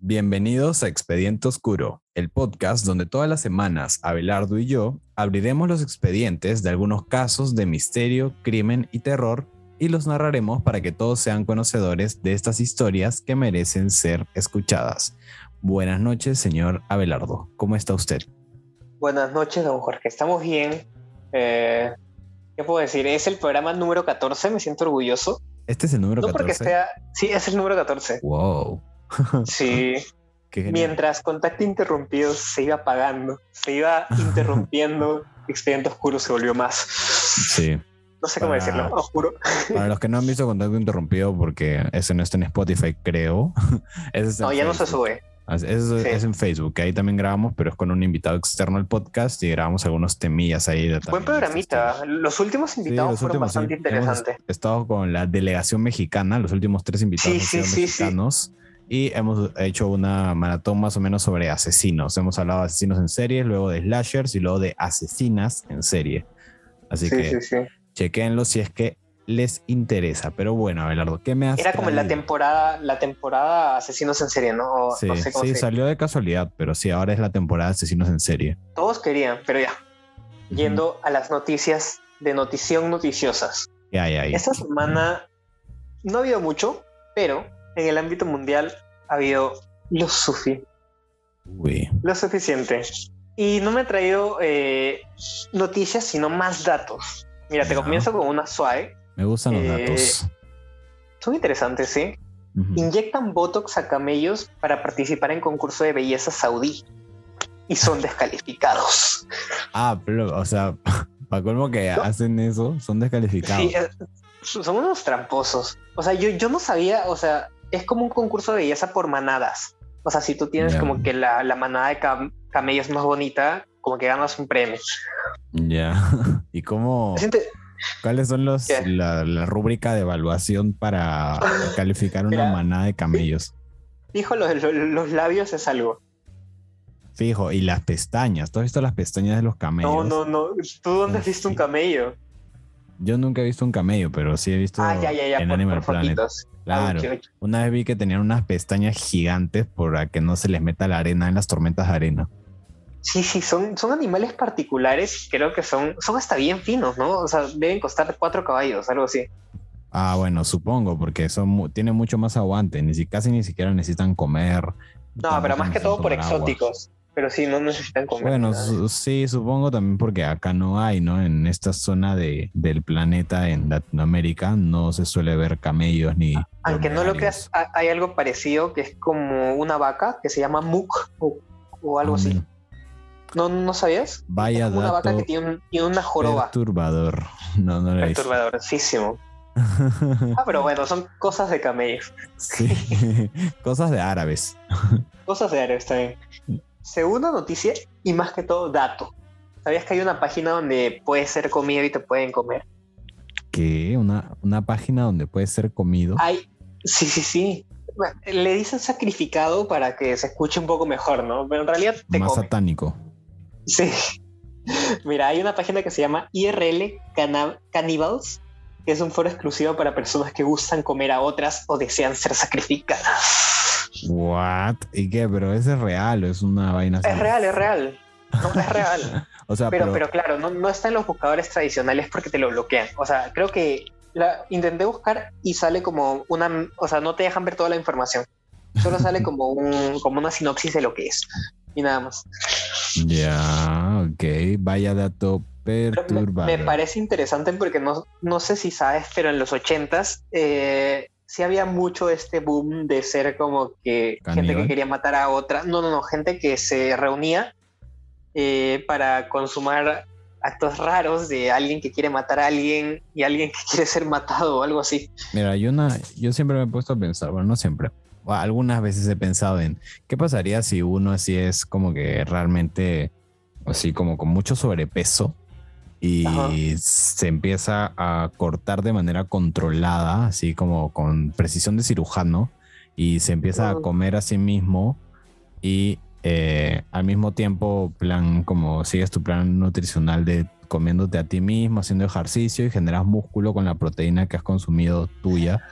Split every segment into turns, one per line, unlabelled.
Bienvenidos a Expediente Oscuro, el podcast donde todas las semanas Abelardo y yo abriremos los expedientes de algunos casos de misterio, crimen y terror y los narraremos para que todos sean conocedores de estas historias que merecen ser escuchadas. Buenas noches, señor Abelardo. ¿Cómo está usted?
Buenas noches, don Jorge. Estamos bien. Eh, ¿Qué puedo decir? Es el programa número 14, me siento orgulloso.
Este es el número
No
14.
porque sea... Sí, es el número 14.
Wow.
Sí. Mientras Contacto Interrumpido se iba apagando, se iba interrumpiendo, Expediente Oscuro se volvió más.
Sí.
No sé cómo
Para-
decirlo, oscuro.
Para los que no han visto Contacto Interrumpido, porque ese no está en Spotify, creo. Ese es
No, ya no se sube. Sí.
es en Facebook, que ahí también grabamos, pero es con un invitado externo al podcast y grabamos algunos temillas ahí. De
Buen programita. Los últimos
Sí,
invitados
los
fueron
últimos, sí.
bastante interesantes.
Hemos estado con la delegación mexicana, los últimos tres invitados mexicanos. Y hemos hecho una maratón más o menos sobre asesinos. Hemos hablado de asesinos en serie, luego de slashers y luego de asesinas en serie. Así
Sí,
que
sí, sí.
chequenlo si es que les interesa. Pero bueno, Abelardo, ¿qué me has
Era como en la
traído?
temporada, la temporada Asesinos en serie, ¿no? O
Sí,
no sé cómo
sí,
se-
salió de casualidad, pero sí, ahora es la temporada de asesinos en serie.
Todos querían, pero ya. Yendo a las noticias de notición noticiosas.
¿Qué hay ahí?
Esta semana no ha habido mucho, pero en el ámbito mundial ha habido lo, sufi
Uy,
lo suficiente. Y no me ha traído eh, noticias, sino más datos. Mira, te comienzo con una suave.
me gustan los
Eh,
datos.
Son interesantes, ¿sí? Inyectan Botox a camellos para participar en concurso de belleza saudí. Y son descalificados.
Ah, pero, o sea, para colmo que
¿No?
hacen eso, son descalificados.
Sí, son unos tramposos. O sea, yo, yo no sabía, o sea, es como un concurso de belleza por manadas. O sea, si tú tienes como que la, la manada de cam- camellos más bonita, como que ganas un premio.
Ya. ¿Y cómo? ¿Cuáles son los la, la rúbrica de evaluación para calificar una manada de camellos?
Fijo, los, los, los labios es algo.
Fijo, y las pestañas. ¿Tú has visto las pestañas de los camellos?
No, no, no. ¿Tú dónde has visto un camello?
Yo nunca he visto un camello, pero sí he visto
Ah, ya, ya, ya.
en
por,
Animal
por
Planet.
fotitos.
Claro.
Ah, ok.
Una vez vi que tenían unas pestañas gigantes para que no se les meta la arena en las tormentas de arena.
Sí, sí, son, son animales particulares. Creo que son, son hasta bien finos, ¿no? O sea, deben costar cuatro caballos, algo así.
Ah, bueno, supongo, porque son tienen mucho más aguante, ni si, casi ni siquiera necesitan comer.
No, pero más que todo por
agua.
exóticos. Pero sí, no necesitan comer.
Bueno, su- sí, supongo también porque acá no hay, ¿no? En esta zona de, del planeta, en Latinoamérica, no se suele ver camellos ni.
Aunque no lo creas, ha- hay algo parecido que es como una vaca que se llama muk o, o algo así.
Mm,
¿No, ¿No sabías?
Vaya
una vaca que tiene, un- tiene una joroba.
perturbador. No, no lo.
Perturbadorcísimo. Ah, pero bueno, son cosas de camellos.
sí, cosas de árabes.
Cosas de áreas también. Segunda noticia y más que todo dato. ¿Sabías que hay una página donde puedes ser comido y te pueden comer?
¿Qué? Una, una página donde puede ser comido.
Hay, sí, sí, sí. Le dicen sacrificado para que se escuche un poco mejor, ¿no? Pero en realidad te
más
comen.
satánico.
Sí. Mira, hay una página que se llama IRL Cana- Cannibals, que es un foro exclusivo para personas que gustan comer a otras o desean ser sacrificadas.
¿What? ¿Y qué? Pero ese es real, es una vaina.
Es
así?
real, es real. No, es real.
O sea,
Pero,
pero,
pero claro, no, no está en los buscadores tradicionales porque te lo bloquean. O sea, creo que la intenté buscar y sale como una, o sea, no te dejan ver toda la información. Solo sale como un, como una sinopsis de lo que es. Y nada más.
Ya, ok. Vaya dato
me,
perturbador.
me parece interesante porque no, no sé si sabes, pero en los ochentas eh, sí había mucho este boom de ser como que gente
¿Caníbal?
que quería matar a otra. No, no, no, gente que se reunía eh, para consumar actos raros de alguien que quiere matar a alguien y alguien que quiere ser matado o algo así.
Mira, yo, una, yo siempre me he puesto a pensar, bueno, no siempre, algunas veces he pensado en qué pasaría si uno así es como que realmente, así como con mucho sobrepeso y
Ajá.
se empieza a cortar de manera controlada, así como con precisión de cirujano, y se empieza a comer a sí mismo y eh, al mismo tiempo, plan, como sigues tu plan nutricional de comiéndote a ti mismo, haciendo ejercicio y generas músculo con la proteína que has consumido tuya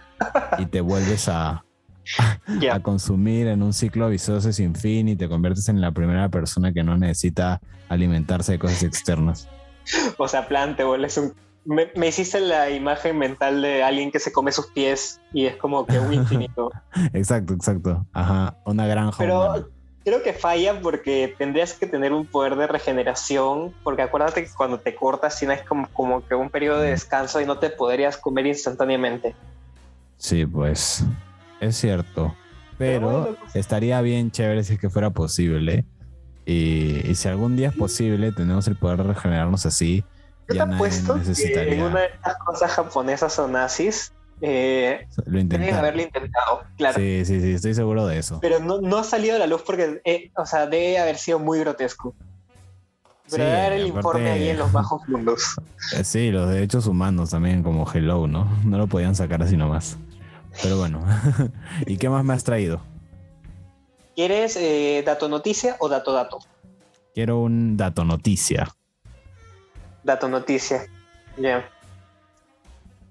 y te vuelves a, a consumir en un ciclo vicioso sin fin y te conviertes en la primera persona que no necesita alimentarse de cosas externas.
O sea, plan, te vuelves un... Me, hiciste la imagen mental de alguien que se come sus pies y es como que un infinito.
exacto, exacto. Ajá, una granja.
Pero creo que falla porque tendrías que tener un poder de regeneración, porque acuérdate que cuando te cortas tienes como, como que un periodo de descanso y no te podrías comer instantáneamente.
Sí, pues es cierto. Pero, pues, estaría bien chévere si es que fuera posible. Y, si algún día es posible, tenemos el poder de regenerarnos así.
Yo ya te apuesto necesitaría... que una de estas cosas japonesas o nazis eh, lo intentaron. haberlo intentado, claro.
Sí, sí, sí, estoy seguro de eso.
Pero no, no ha salido a la luz porque, eh, o sea, debe haber sido muy grotesco. Pero sí, dar el informe ahí en los bajos mundos.
Eh, sí, los derechos humanos también, como Hello, ¿no? No lo podían sacar así nomás. Pero bueno, ¿y qué más me has traído?
¿Quieres eh, dato noticia o dato dato?
Quiero un dato noticia.
Dato noticia, ya.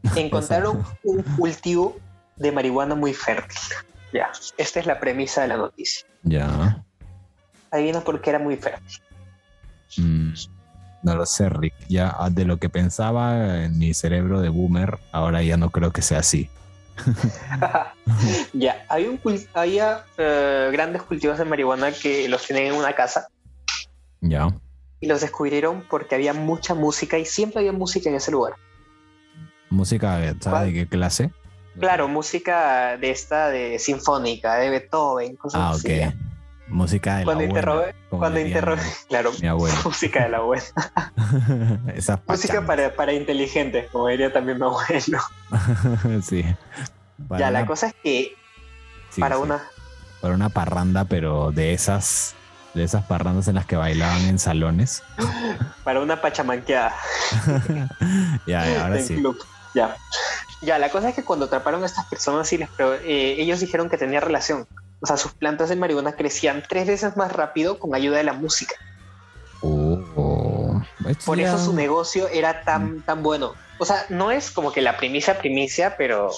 Encontraron un cultivo de marihuana muy fértil. Ya, esta es la premisa de la noticia.
Ya.
Adivina por qué era muy fértil.
Mm, no lo sé, Rick. Ya de lo que pensaba en mi cerebro de boomer, ahora ya no creo que sea así.
ya, había, un, había eh, grandes cultivos de marihuana que los tienen en una casa.
Ya.
Y los descubrieron porque había mucha música y siempre había música en ese lugar.
¿Música ¿sabes de qué clase?
Claro, música de esta, de sinfónica, de Beethoven, cosas ah, así. Ah, ok.
Música de
cuando
la
interrogué, Cuando interrogué, claro, mi abuelo. música de la abuela. música para, para inteligentes, como diría también mi abuelo.
sí.
ya, la cosa es que para una...
Para una parranda, pero de esas de esas parrandas en las que bailaban en salones.
Para una pachamanqueada.
ya, ahora sí.
Ya. Ya, la cosa es que cuando atraparon a estas personas y les eh, ellos dijeron que tenía relación. O sea, sus plantas de marihuana crecían tres veces más rápido con ayuda de la música.
Oh,
Por eso su negocio era tan, tan bueno. O sea, no es como que la primicia primicia, pero...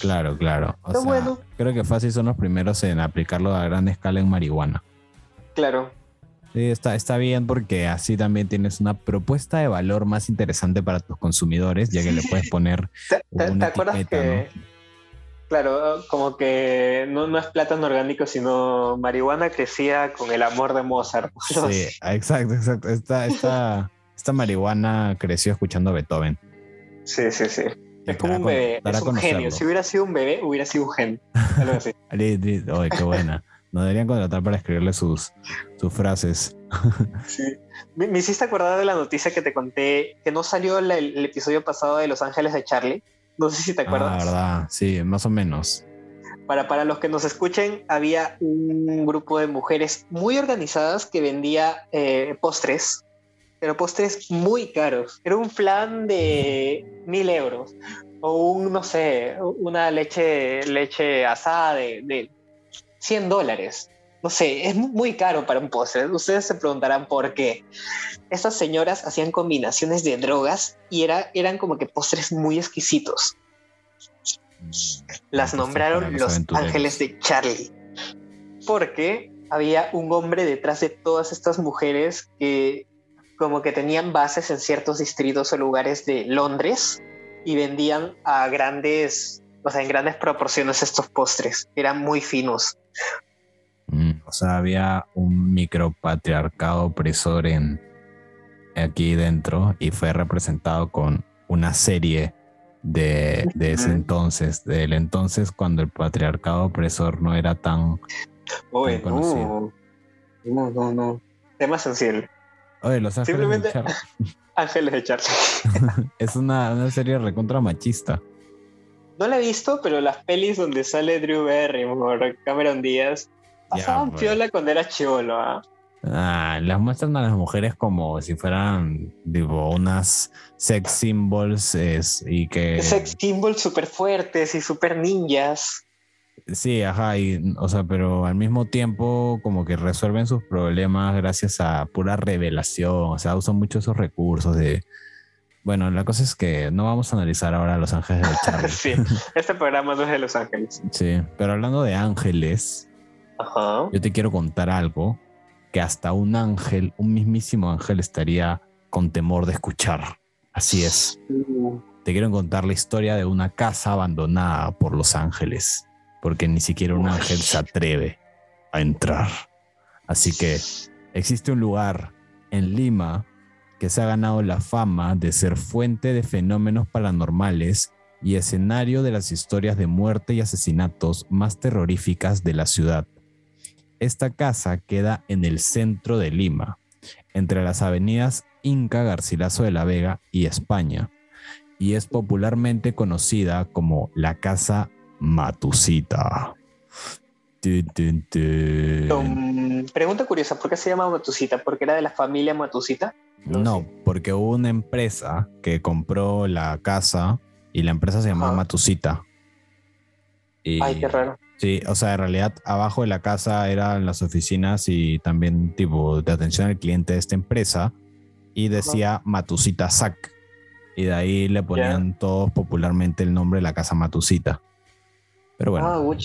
Claro, claro. O bueno. Creo que fácil son los primeros en aplicarlo a gran escala en marihuana.
Claro.
Sí, está, está bien porque así también tienes una propuesta de valor más interesante para tus consumidores, ya que le puedes poner.
¿Te, acuerdas que.? Claro, como que no, no es plátano orgánico, sino marihuana crecía con el amor de Mozart.
Sí, exacto, exacto. Esta, esta, esta marihuana creció escuchando a Beethoven.
Sí, sí, sí. Es como un bebé, es un genio. Si hubiera sido un bebé, hubiera sido un genio. Algo así.
qué buena. Nos deberían contratar para escribirle sus, sus frases.
Sí. Me, hiciste acordar de la noticia que te conté, que no salió el, episodio pasado de Los Ángeles de Charlie. No sé si te acuerdas.
Ah, verdad, sí, más o menos.
Para, para los que nos escuchen, había un grupo de mujeres muy organizadas que vendía eh, postres, pero postres muy caros. Era un plan de mil euros o un, no sé, una leche, leche asada de, de 100 dólares. No sé, es muy caro para un postre. Ustedes se preguntarán por qué. Estas señoras hacían combinaciones de drogas y era, eran como que postres muy exquisitos. Las nombraron los ángeles de Charlie. Porque había un hombre detrás de todas estas mujeres que como que tenían bases en ciertos distritos o lugares de Londres y vendían a grandes, o sea, en grandes proporciones estos postres. Eran muy finos.
O sea, había un micropatriarcado opresor en aquí dentro y fue representado con una serie de, ese entonces, del entonces cuando el patriarcado opresor no era tan,
Oye, No, no, no. Tema sensible.
Oye, los ángeles
Simplemente de Charlie. ángeles de Charlie.
es una, una, serie recontra machista.
No la he visto, pero las pelis donde sale Drew Barrymore, Cameron Díaz, pasaban pues. piola cuando era chivolo, ¿ah?
Ah, las muestran a las mujeres como si fueran tipo unas sex symbols y que
sex symbols súper fuertes y súper ninjas
sí ajá y, o sea pero al mismo tiempo como que resuelven sus problemas gracias a pura revelación o sea usan mucho esos recursos de Bueno, la cosa es que no vamos a analizar ahora Los Ángeles de Charlie.
sí, este programa no es de Los Ángeles.
Sí, pero hablando de ángeles,
Ajá.
yo te quiero contar algo que hasta un ángel, un mismísimo ángel, estaría con temor de escuchar. Así es. Te quiero contar la historia de una casa abandonada por los ángeles, porque ni siquiera un ángel se atreve a entrar. Así que existe un lugar en Lima que se ha ganado la fama de ser fuente de fenómenos paranormales y escenario de las historias de muerte y asesinatos más terroríficas de la ciudad. Esta casa queda en el centro de Lima, entre las avenidas Inca Garcilaso de la Vega y España, y es popularmente conocida como la Casa
um, pregunta curiosa, ¿por qué se llama Matusita? ¿Porque era de la familia Matusita? no
porque hubo una empresa que compró la casa y la empresa se llamaba
Ajá.
Matusita. Y-
Ay, qué raro.
Sí, o sea, en realidad abajo de la casa eran las oficinas y también tipo de atención al cliente de esta empresa y decía Matusita Sac. Y de ahí le ponían todos popularmente el nombre de la casa Matusita. Pero bueno,
Ah,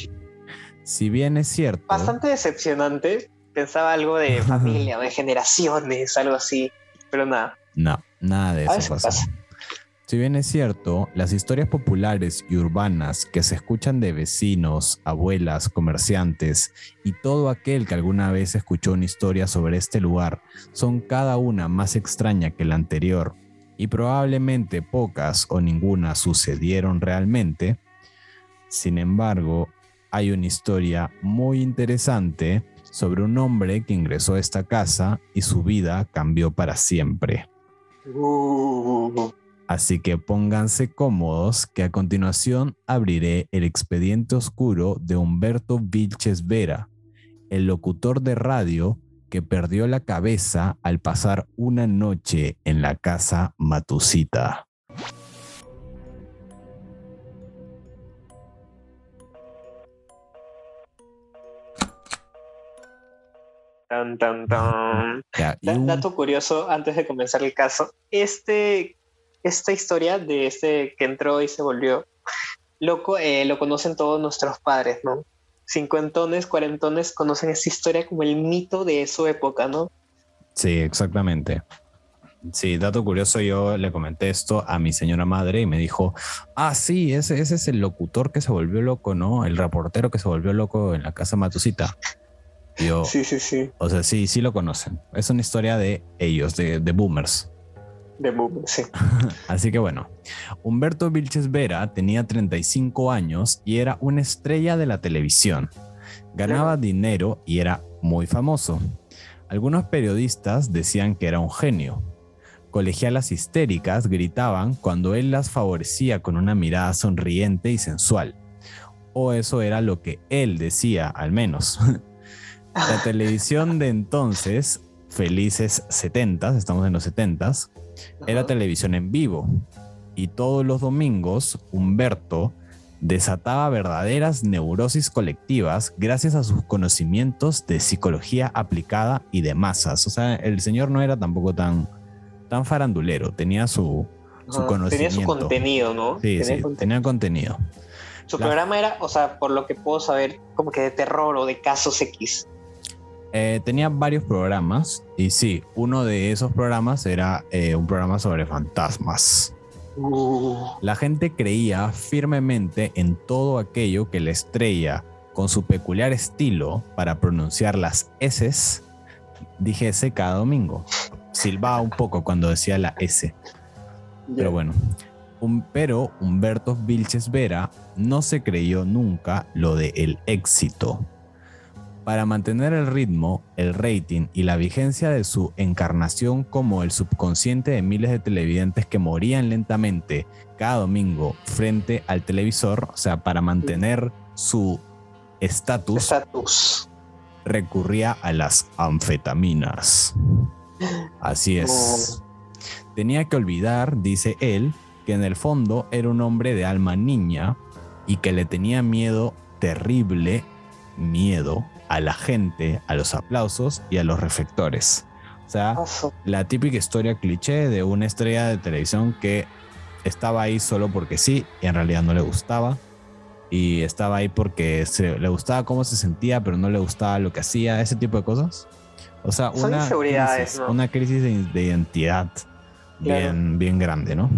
si bien es cierto,
Bastante decepcionante. Pensaba algo de familia, de generaciones, algo así. Pero nada.
no, nada de
A
eso pasó.
pasa.
Si bien es cierto, las historias populares y urbanas que se escuchan de vecinos, abuelas, comerciantes y todo aquel que alguna vez escuchó una historia sobre este lugar son cada una más extraña que la anterior y probablemente pocas o ninguna sucedieron realmente, sin embargo, hay una historia muy interesante sobre un hombre que ingresó a esta casa y su vida cambió para siempre.
Uh,
Así que pónganse cómodos que a continuación abriré el expediente oscuro de Humberto Vilches Vera, el locutor de radio que perdió la cabeza al pasar una noche en la casa Matusita.
tan, tan, tan.
Ya, un-
Dato curioso antes de comenzar el caso. Este, esta historia de este que entró y se volvió loco, eh, lo conocen todos nuestros padres, ¿no? Cincuentones, cuarentones conocen esta historia como el mito de su época, ¿no?
Sí, exactamente. Sí, dato curioso, yo le comenté esto a mi señora madre y me dijo, ah, sí, ese, ese es el locutor que se volvió loco, ¿no? El reportero que se volvió loco en la casa Matusita. Yo,
Sí, sí, sí.
o sea, sí, sí lo conocen. Es una historia de ellos, de, de boomers.
De boom, sí.
Así que bueno, Humberto Vilches Vera tenía 35 años y era una estrella de la televisión. Ganaba dinero y era muy famoso. Algunos periodistas decían que era un genio. Colegialas histéricas gritaban cuando él las favorecía con una mirada sonriente y sensual. O eso era lo que él decía, al menos. La televisión de entonces, felices 70, estamos en los 70s, era televisión en vivo. Y todos los domingos, Humberto desataba verdaderas neurosis colectivas gracias a sus conocimientos de psicología aplicada y de masas. O sea, el señor no era tampoco tan, tan farandulero, tenía su, conocimiento.
Tenía su contenido, ¿no?
Sí,
Tenía
sí,
contenido.
tenía contenido.
Su
La-
programa era, o sea, por lo que puedo saber, como que de terror o de casos X.
Eh, tenía varios programas y sí, uno de esos programas era eh, un programa sobre fantasmas.
Uh,
La gente creía firmemente en todo aquello que la estrella, con su peculiar estilo para pronunciar las S, dijese cada domingo. Silbaba un poco cuando decía la S. Pero bueno, un, pero Humberto Vilches Vera no se creyó nunca lo de el éxito. Para mantener el ritmo, el rating y la vigencia de su encarnación como el subconsciente de miles de televidentes que morían lentamente cada domingo frente al televisor, o sea, para mantener su estatus, recurría a las anfetaminas. Así es. Tenía que olvidar, dice él, que en el fondo era un hombre de alma niña y que le tenía miedo, terrible miedo, a la gente, a los aplausos y a los reflectores. O sea, la típica historia cliché de una estrella de televisión que estaba ahí solo porque sí y en realidad no le gustaba. Y estaba ahí porque se- le gustaba cómo se sentía, pero no le gustaba lo que hacía, ese tipo de cosas. O sea,
Son
una crisis,
¿no?
una crisis de, de identidad bien, bien grande, ¿no?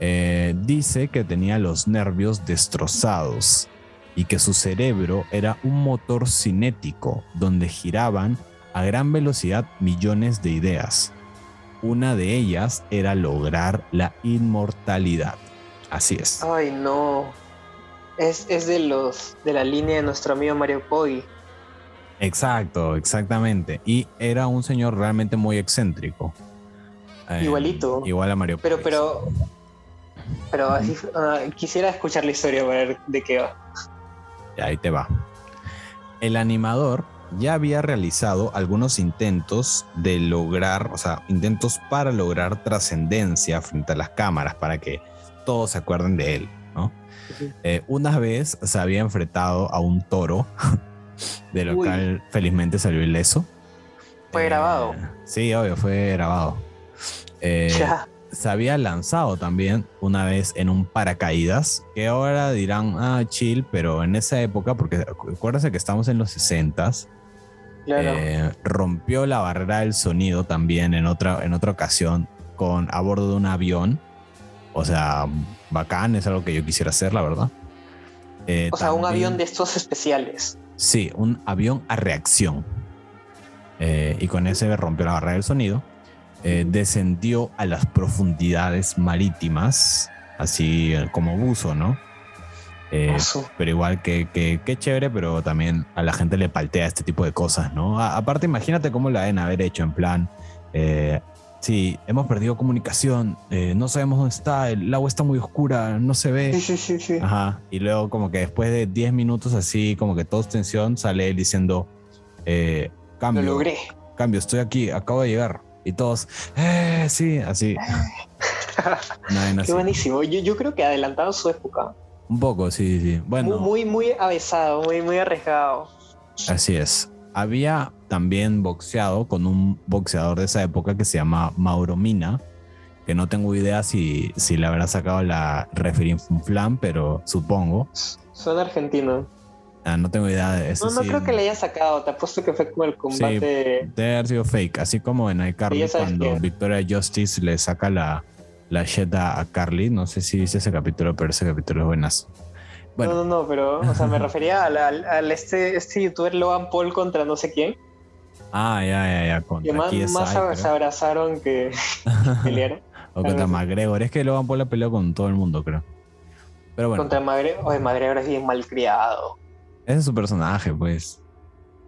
Eh, dice que tenía los nervios destrozados y que su cerebro era un motor cinético donde giraban a gran velocidad millones de ideas. Una de ellas era lograr la inmortalidad. Así es.
Ay, no. Es, es de los de la línea de nuestro amigo Mario Poggi.
Exacto, exactamente. Y era un señor realmente muy excéntrico. Eh,
Igualito.
Igual a Mario
Pero,
Puig.
pero. Pero así, quisiera escuchar la historia para ver de qué va.
Ahí te va. El animador ya había realizado algunos intentos de lograr, o sea, intentos para lograr trascendencia frente a las cámaras, para que todos se acuerden de él, ¿no? Eh, una vez se había enfrentado a un toro, de lo cual felizmente salió ileso.
Fue grabado.
Sí, obvio, fue grabado. Eh,
Ya.
Se había lanzado también una vez en un paracaídas, que ahora dirán, ah, chill, pero en esa época, porque acuérdense que estamos en los 60s,
Claro.
eh, rompió la barrera del sonido también en otra, en otra ocasión con a bordo de un avión. O sea, bacán, es algo que yo quisiera hacer, la verdad. Eh,
o sea, un avión de estos especiales.
Sí, un avión a reacción. Eh, y con ese rompió la barrera del sonido. Eh, descendió a las profundidades marítimas, así eh, como buzo, ¿no? Eh, pero igual que, que, que chévere, pero también a la gente le paltea este tipo de cosas, ¿no? A- aparte, imagínate cómo la deben haber hecho en plan, eh, sí, hemos perdido comunicación, eh, no sabemos dónde está, el agua está muy oscura, no se ve.
Sí, sí, sí, sí.
Ajá. Y luego como que después de 10 minutos así, como que todos tensión, sale él diciendo, eh,
Lo
cambio,
logré.
cambio, estoy aquí, acabo de llegar. Y todos, eh, sí, así.
Qué buenísimo. Yo, yo creo que adelantado su época.
Un poco, sí, sí. Bueno,
Muy, muy, muy avesado, muy, muy arriesgado.
así es. Había también boxeado con un boxeador de esa época que se llama Mauro Mina, que no tengo idea si, si le habrá sacado la referencia Flan, pero supongo.
Suena argentino.
Ah, no tengo idea de eso.
No, no
sí.
creo que le haya sacado. Te apuesto que fue como el combate.
Debe haber sido fake, así como en iCarly
Sí,
cuando. Victoria Justice le saca la, la a Carly. No sé si viste ese capítulo, pero ese capítulo es buenazo. Bueno,
No, no, no, pero, o sea, me refería al, al- al este, este youtuber Logan Paul contra no sé quién.
ah, ya, ya, ya.
Que
Contra
más,
KSI,
más
creo.
se abrazaron que pelearon.
o contra. McGregor. Es que Logan Paul ha peleado con todo el mundo, creo. Pero bueno,
Contra Magre. Oye, McGregor es bien malcriado.
Ese es su personaje, pues.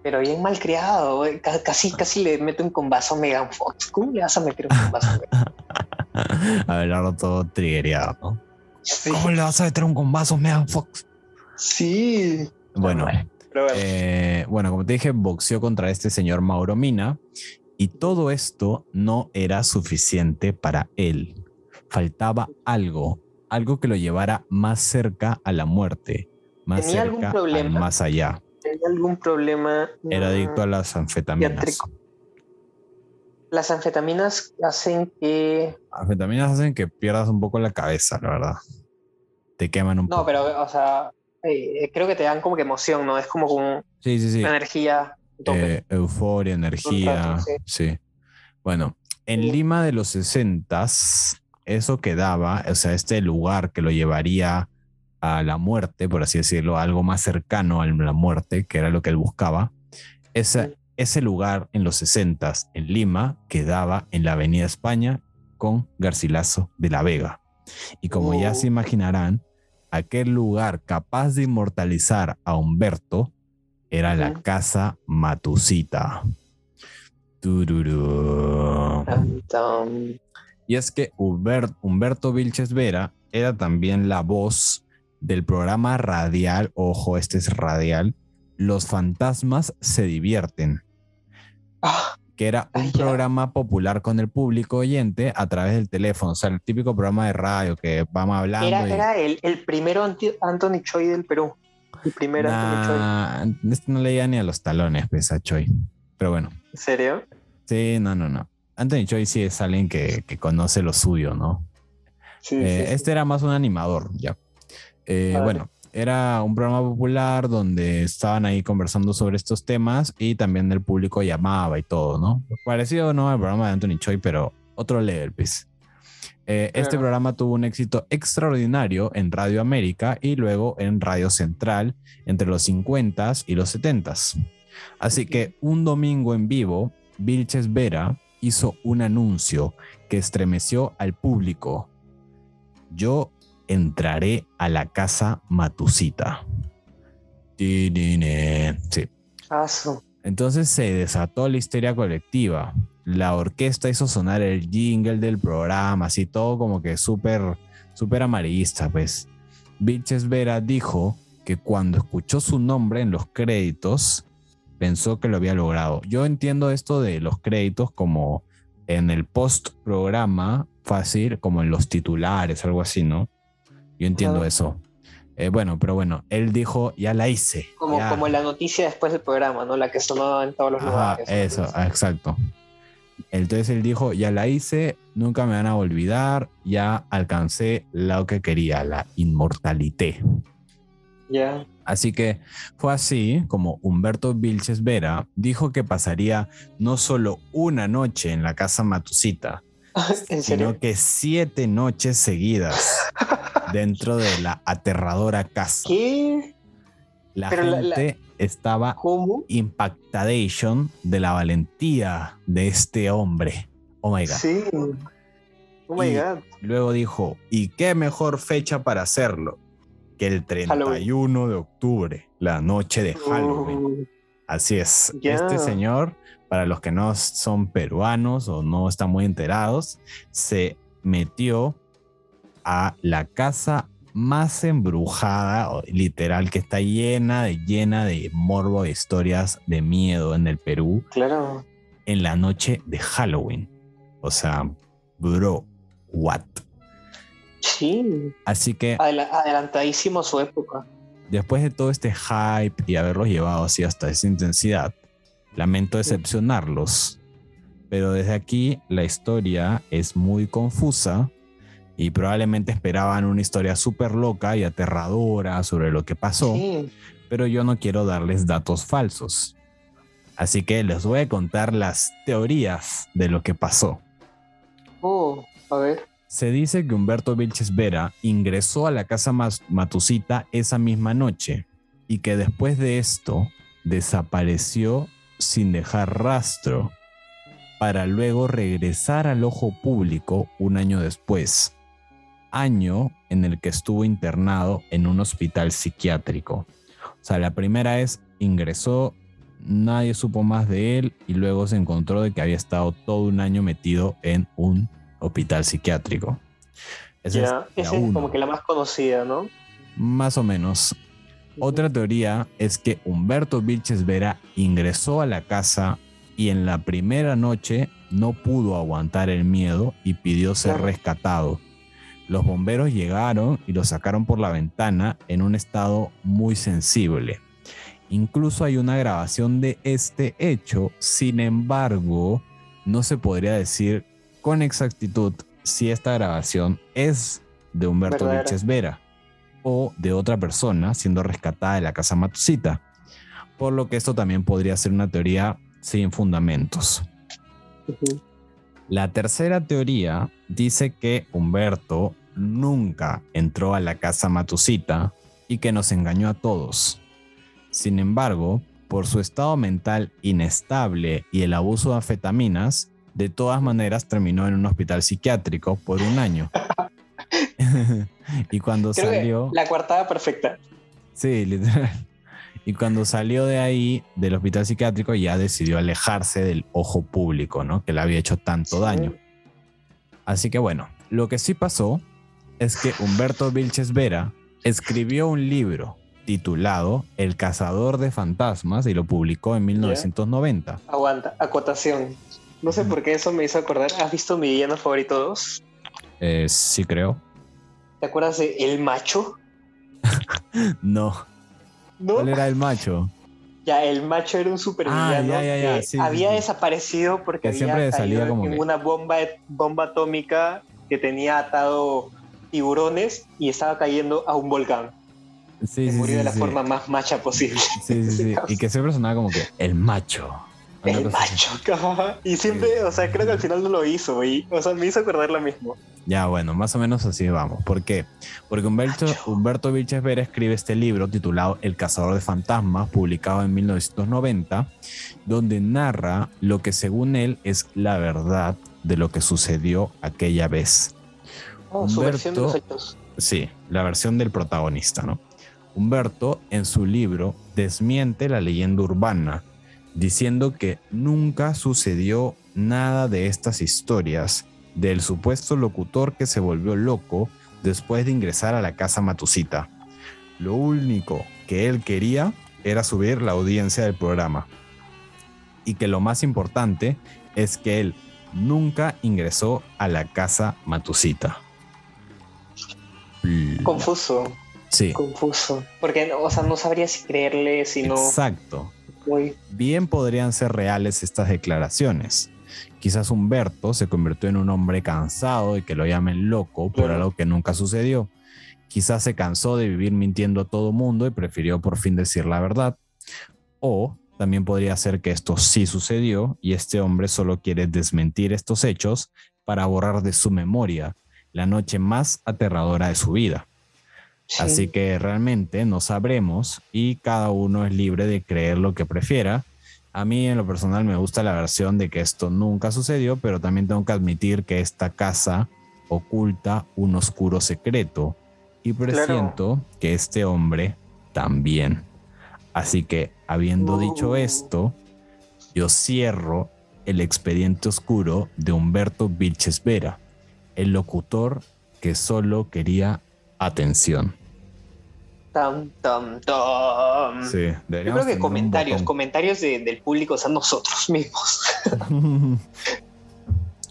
Pero bien malcriado. Casi, casi le mete un combazo a Megan Fox. ¿Cómo le vas a meter un combazo a Megan
Abelardo todo triggereado, ¿no?
Sí.
¿Cómo le vas a meter un combazo, Megan Fox?
Sí.
Bueno,
Pero bueno.
Eh, bueno, como te dije, boxeó contra este señor Mauro Mina y todo esto no era suficiente para él. Faltaba algo, algo que lo llevara más cerca a la muerte, más
¿Tenía algún problema?
al más allá.
¿Tenía algún problema?
Era
Mm,
adicto a las anfetaminas.
Las anfetaminas hacen que.
Anfetaminas hacen que pierdas un poco la cabeza, la verdad. Te queman un
No,
poco.
pero, o sea, eh, creo que te dan como que emoción, ¿no? Es como con
Sí, sí, sí.
energía. tope.
Eh, euforia, energía.
rato,
sí. Bueno, en. Lima de los 60 eso quedaba, o sea, este lugar que lo llevaría a la muerte, por así decirlo, a algo más cercano a la muerte, que era lo que él buscaba. Ese, ese lugar en los 60 en Lima quedaba en la Avenida España con Garcilaso de la Vega. Y como ya
Oh.
se imaginarán, aquel lugar capaz de inmortalizar a Humberto era la casa Matusita. Tururú. Y es que Humber- Humberto Vilches Vera era también la voz del programa radial, ojo, este es radial, Los fantasmas se divierten,
Ah,
que era un
Ay,
programa popular con el público oyente a través del teléfono, o sea, el típico programa de radio que vamos hablando.
era
y-
era el, el primero Anthony Choi del Perú. El primer Anthony Choi.
Nah, este no leía ni a los talones, pues, a Choi. Pero bueno,
¿En serio?
Sí, no, no, no. Anthony Choi sí es alguien que, que conoce lo suyo, ¿no?
Sí,
Eh,
sí, sí.
Este era más un animador, ya. Eh,
Vale.
Bueno, era un programa popular donde estaban ahí conversando sobre estos temas y también el público llamaba y todo, ¿no? Parecido, ¿no? Al programa de Anthony Choi, pero otro level, pues. Eh, Este programa tuvo un éxito extraordinario en Radio América y luego en Radio Central entre los 50s y los 70s. Así que un domingo en vivo, Vilches Vera hizo un anuncio que estremeció al público. Yo entraré a la casa Matusita. Tinine. Sí. Entonces se desató la histeria colectiva. La orquesta hizo sonar el jingle del programa, así todo como que súper, súper amarillista, pues. Vilches Vera dijo que cuando escuchó su nombre en los créditos, pensó que lo había logrado. Yo entiendo esto de los créditos como en el post programa, fácil, como en los titulares, algo así, ¿no? Yo entiendo
Ajá.
eso. Eh, bueno, pero bueno, él dijo, ya la hice.
Como,
ya".
como la noticia después del programa, ¿no? La que sonó en todos los
Ajá,
lugares.
eso, ah, exacto. Entonces él dijo, ya la hice, nunca me van a olvidar, ya alcancé lo que quería, la inmortalité.
Ya.
Así que fue así como Humberto Vilches Vera dijo que pasaría no solo una noche en la casa Matusita, sino que siete noches seguidas dentro de la aterradora casa.
¿Qué?
La
Pero la- la-
gente estaba
¿Cómo?
impactadation de la valentía de este hombre. Oh my god.
Sí. Oh my
Y-
god.
Luego dijo, ¿y qué mejor fecha para hacerlo? Que el 31 de octubre, la noche de Halloween.
Uh,
Así es.
Ya.
Este señor, para los que no son peruanos o no están muy enterados, se metió a la casa más embrujada, literal, que está llena de, llena de morbo e historias de miedo en el Perú
claro.
en la noche de Halloween. O sea, bro, what?
Sí.
Así que
Adela- adelantadísimo a su época.
después de todo este hype y haberlos llevado así hasta esa intensidad, lamento decepcionarlos. Pero desde aquí la historia es muy confusa y probablemente esperaban una historia súper loca y aterradora sobre lo que pasó,
Sí.
pero yo no quiero darles datos falsos. Así que les voy a contar las teorías de lo que pasó.
Oh, a ver.
Se dice que Humberto Vilches Vera ingresó a la casa Matusita esa misma noche y que después de esto desapareció sin dejar rastro para luego regresar al ojo público un año después, año en el que estuvo internado en un hospital psiquiátrico. O sea, la primera es ingresó, nadie supo más de él y luego se encontró de que había estado todo un año metido en un hospital psiquiátrico. Esa es
Esa es como que la más conocida, ¿no?
más o menos. Otra teoría es que Humberto Vilches Vera ingresó a la casa y en la primera noche no pudo aguantar el miedo y pidió ser rescatado. Los bomberos llegaron y lo sacaron por la ventana en un estado muy sensible. Incluso hay una grabación de este hecho, sin embargo, no se podría decir con exactitud si esta grabación es de Humberto. Vilches Vera o de otra persona siendo rescatada de la casa Matusita. Por lo que esto también podría ser una teoría sin fundamentos. La tercera teoría dice que Humberto nunca entró a la casa Matusita y que nos engañó a todos. Sin embargo, por su estado mental inestable y el abuso de anfetaminas, de todas maneras terminó en un hospital psiquiátrico por un año. y cuando
Creo
salió...
la coartada perfecta.
Sí, literal. Y cuando salió de ahí, del hospital psiquiátrico, ya decidió alejarse del ojo público, ¿no? Que le había hecho tanto
Sí.
daño. Así que bueno, lo que sí pasó es que Humberto Vilches Vera escribió un libro titulado El cazador de fantasmas y lo publicó en 1990.
Aguanta, acotación. No sé por qué eso me hizo acordar. ¿Has visto mi villano favorito 2?
Eh, sí creo.
¿Te acuerdas de El Macho?
No.
¿No?
¿Cuál era el macho?
Ya, el macho era un supervillano
Ah, ya, ya, ya,
que
sí,
había
sí.
desaparecido porque
Que
había
siempre salía como
en
que-
una bomba, bomba atómica que tenía atado tiburones y estaba cayendo a un volcán.
Sí,
que
sí,
murió
sí,
de la forma más macha posible.
Sí, sí, sí. Y que siempre sonaba como que el macho.
El macho. Y siempre, o sea, creo que al final no lo hizo, y, o sea, me hizo acordar lo mismo.
Ya, bueno, más o menos así vamos. ¿Por qué? Porque Humberto,
Macho.
Humberto Vilches Vera escribe este libro titulado El cazador de fantasmas, publicado en 1990, donde narra lo que según él es la verdad de lo que sucedió aquella vez.
Oh, su versión de los hechos.
Sí, la versión del protagonista, ¿no? Humberto en su libro desmiente la leyenda urbana, diciendo que nunca sucedió nada de estas historias del supuesto locutor que se volvió loco después de ingresar a la casa Matusita. Lo único que él quería era subir la audiencia del programa. Y que lo más importante es que él nunca ingresó a la casa Matusita.
Confuso,
Sí,
confuso. Porque, o sea, no sabría si creerle, si no.
exacto.
Muy-
Bien podrían ser reales estas declaraciones. Quizás Humberto se convirtió en un hombre cansado y que lo llamen loco por algo que nunca sucedió. Quizás se cansó de vivir mintiendo a todo mundo y prefirió por fin decir la verdad. O también podría ser que esto sí sucedió y este hombre solo quiere desmentir estos hechos para borrar de su memoria la noche más aterradora de su vida.
sí.
Así que realmente no sabremos y cada uno es libre de creer lo que prefiera. A mí en lo personal me gusta la versión de que esto nunca sucedió, pero también tengo que admitir que esta casa oculta un oscuro secreto y presiento que este hombre también. Así que habiendo dicho esto, yo cierro el expediente oscuro de Humberto Vilches Vera, el locutor que solo quería atención.
Tam, tam, tam.
Sí,
Yo creo que comentarios, comentarios de- del público, o sea, nosotros mismos.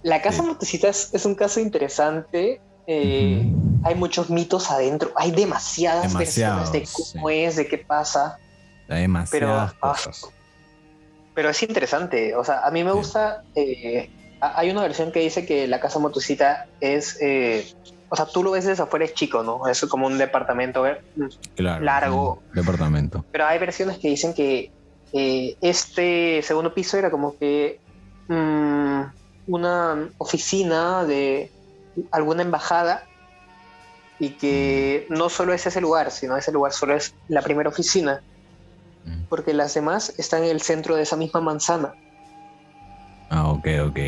La casa
Sí.
Es un caso interesante. eh, Hay muchos mitos adentro. Hay demasiadas versiones de
Demasiados,
cómo es, de qué pasa.
Hay demasiadas
Pero, ah,
cosas.
Pero es interesante. O sea, a mí me
Sí.
gusta. eh, hay una versión que dice que la casa Motocita es. eh, o sea, tú lo ves desde afuera, es chico, ¿no? Es como un departamento
Claro,
largo.
un Departamento.
Pero hay versiones que dicen que eh, este segundo piso era como que mm, una oficina de alguna embajada y que no solo es ese lugar, sino ese lugar solo es la primera oficina,
Mm.
porque las demás están en el centro de esa misma manzana
Ah, ok, ok.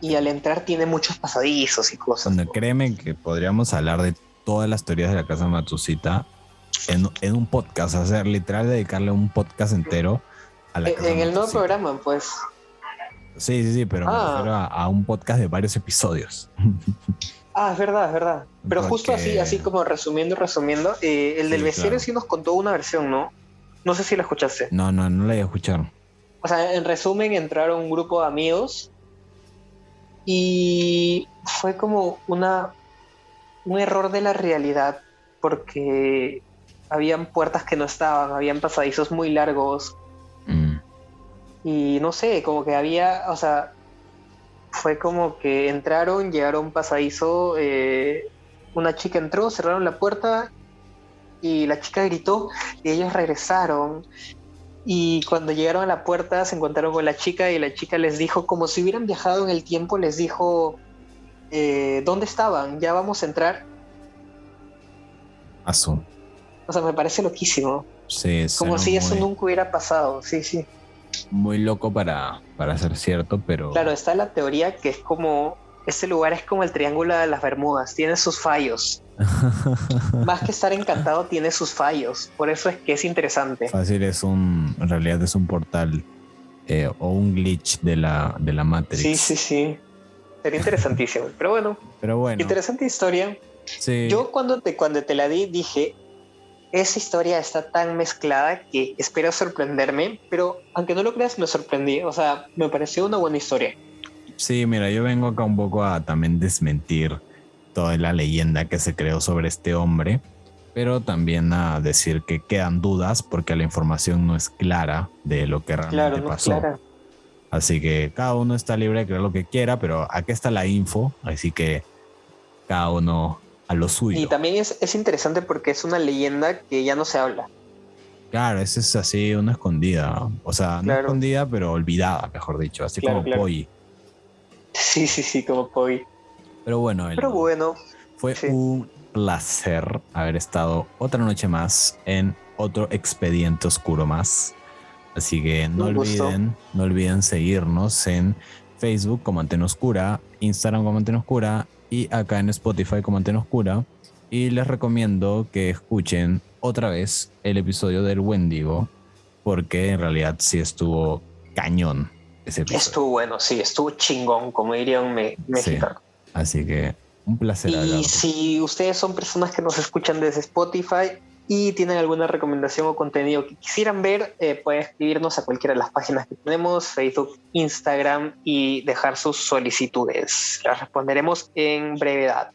Y al entrar tiene muchos pasadizos y cosas.
Bueno, créeme que podríamos hablar de todas las teorías de la casa Matsushita en, en un podcast, hacer literal dedicarle un podcast entero a la
En,
casa
en el nuevo programa, pues.
Sí, sí, sí, pero me
Ah.
refiero a, a un podcast de varios episodios.
Ah, es verdad, es verdad. Pero justo así, así como resumiendo, resumiendo, eh, el del
Sí, claro.
sí nos contó una versión, ¿no? No sé si la escuchaste.
No, no, no la iba a escuchar.
O sea, en resumen, entraron un grupo de amigos y fue como una un error de la realidad porque habían puertas que no estaban, habían pasadizos muy largos
Mm.
y no sé, como que había, o sea, fue como que entraron, llegaron a un pasadizo, eh, una chica entró, cerraron la puerta y la chica gritó y ellos regresaron. Y cuando llegaron a la puerta se encontraron con la chica y la chica les dijo, como si hubieran viajado en el tiempo, les dijo, eh, ¿dónde estaban? Ya vamos a entrar.
Asu.
O sea, me parece loquísimo.
Sí,
Como si eso nunca hubiera pasado. Sí, sí.
Muy loco para, para ser cierto, pero.
Claro, está la teoría que es como, este lugar es como el Triángulo de las Bermudas, tiene sus fallos. Más que estar encantado, tiene sus fallos. Por eso es que es interesante.
Fácil es un. En realidad es un portal eh, o un glitch de la, de la Matrix.
Sí, sí, sí. Sería interesantísimo. Pero bueno,
Pero bueno.
interesante historia.
sí.
Yo cuando te, cuando te la di dije, esa historia está tan mezclada que espero sorprenderme, pero aunque no lo creas, me sorprendí. O sea, me pareció una buena historia.
Sí, mira, yo vengo acá un poco a también desmentir toda la leyenda que se creó sobre este hombre. pero también a decir que quedan dudas porque la información no es clara de lo que realmente pasó. Así que cada uno está libre de creer lo que quiera, pero aquí está la info, así que cada uno a lo suyo.
Y también es, es interesante porque es una leyenda que ya no se habla.
Claro, esa es así una escondida. O sea, no escondida, pero olvidada, mejor dicho. Así como Poi.
Sí, sí, sí, como Poi.
Pero bueno,
pero bueno
fue un placer haber estado otra noche más en otro expediente oscuro más. Así que no olviden, no olviden seguirnos en Facebook como Antena Oscura, Instagram como Antena Oscura y acá en Spotify como Antena Oscura. Y les recomiendo que escuchen otra vez el episodio del Wendigo, porque en realidad sí estuvo cañón ese episodio.
Estuvo bueno, sí, estuvo chingón, como dirían me.
Así que un placer.
Y si ustedes son personas que nos escuchan desde Spotify y tienen alguna recomendación o contenido que quisieran ver, eh, pueden escribirnos a cualquiera de las páginas que tenemos, Facebook, Instagram, y dejar sus solicitudes. Las responderemos en brevedad.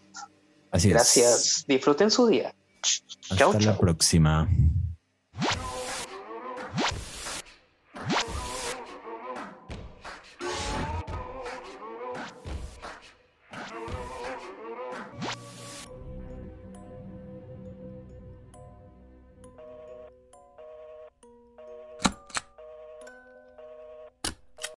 Así
Gracias. Disfruten su día.
Hasta la próxima.